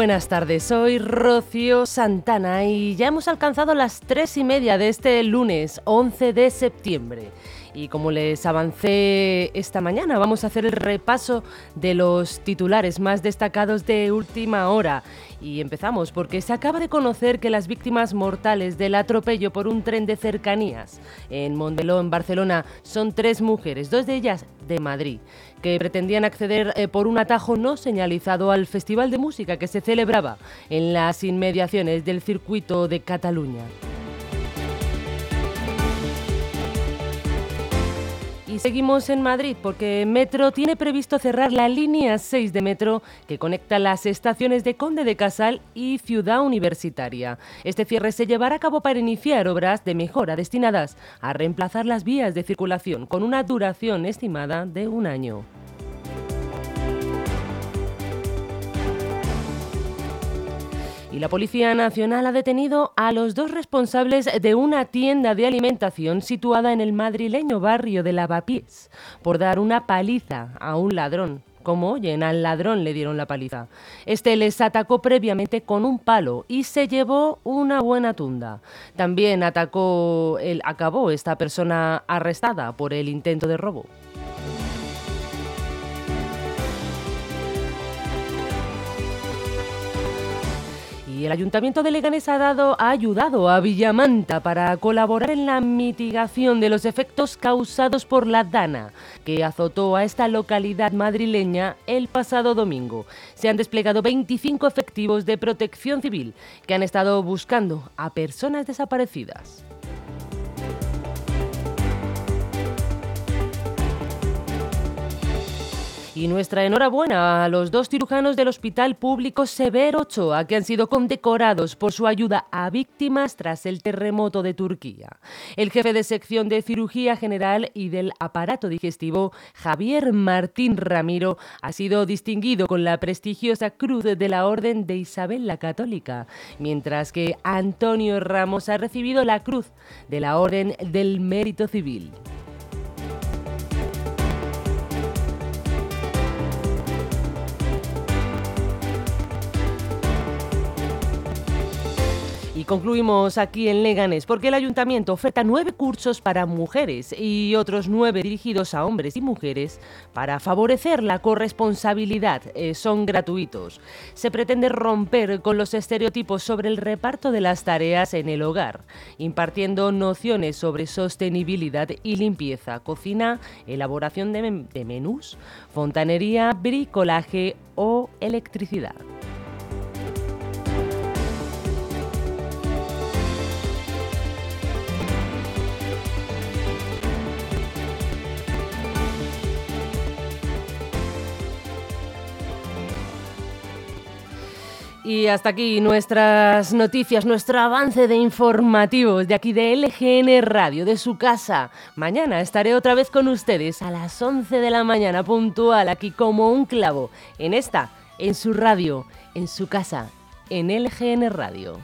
buenas tardes, soy Rocío Santana y ya hemos alcanzado las tres y media de este lunes 11 de septiembre. Y como les avancé esta mañana, vamos a hacer el repaso de los titulares más destacados de última hora. Y empezamos porque se acaba de conocer que las víctimas mortales del atropello por un tren de cercanías en Mondeló, en Barcelona, son tres mujeres, dos de ellas de Madrid, que pretendían acceder eh, por un atajo no señalizado al Festival de Música que se celebraba en las inmediaciones del circuito de Cataluña. Seguimos en Madrid porque Metro tiene previsto cerrar la línea 6 de Metro que conecta las estaciones de Conde de Casal y Ciudad Universitaria. Este cierre se llevará a cabo para iniciar obras de mejora destinadas a reemplazar las vías de circulación con una duración estimada de un año. La Policía Nacional ha detenido a los dos responsables de una tienda de alimentación situada en el madrileño barrio de Lavapiés por dar una paliza a un ladrón. Como oyen, al ladrón le dieron la paliza. Este les atacó previamente con un palo y se llevó una buena tunda. También atacó, el, acabó esta persona arrestada por el intento de robo. El Ayuntamiento de Leganés ha, dado, ha ayudado a Villamanta para colaborar en la mitigación de los efectos causados por la Dana, que azotó a esta localidad madrileña el pasado domingo. Se han desplegado 25 efectivos de protección civil que han estado buscando a personas desaparecidas. Y nuestra enhorabuena a los dos cirujanos del Hospital Público Severo Ochoa, que han sido condecorados por su ayuda a víctimas tras el terremoto de Turquía. El jefe de sección de cirugía general y del aparato digestivo, Javier Martín Ramiro, ha sido distinguido con la prestigiosa Cruz de la Orden de Isabel la Católica, mientras que Antonio Ramos ha recibido la Cruz de la Orden del Mérito Civil. Concluimos aquí en Leganés porque el ayuntamiento oferta nueve cursos para mujeres y otros nueve dirigidos a hombres y mujeres para favorecer la corresponsabilidad. Eh, son gratuitos. Se pretende romper con los estereotipos sobre el reparto de las tareas en el hogar, impartiendo nociones sobre sostenibilidad y limpieza, cocina, elaboración de, de menús, fontanería, bricolaje o electricidad. Y hasta aquí nuestras noticias, nuestro avance de informativos de aquí de LGN Radio, de su casa. Mañana estaré otra vez con ustedes a las 11 de la mañana puntual, aquí como un clavo, en esta, en su radio, en su casa, en LGN Radio.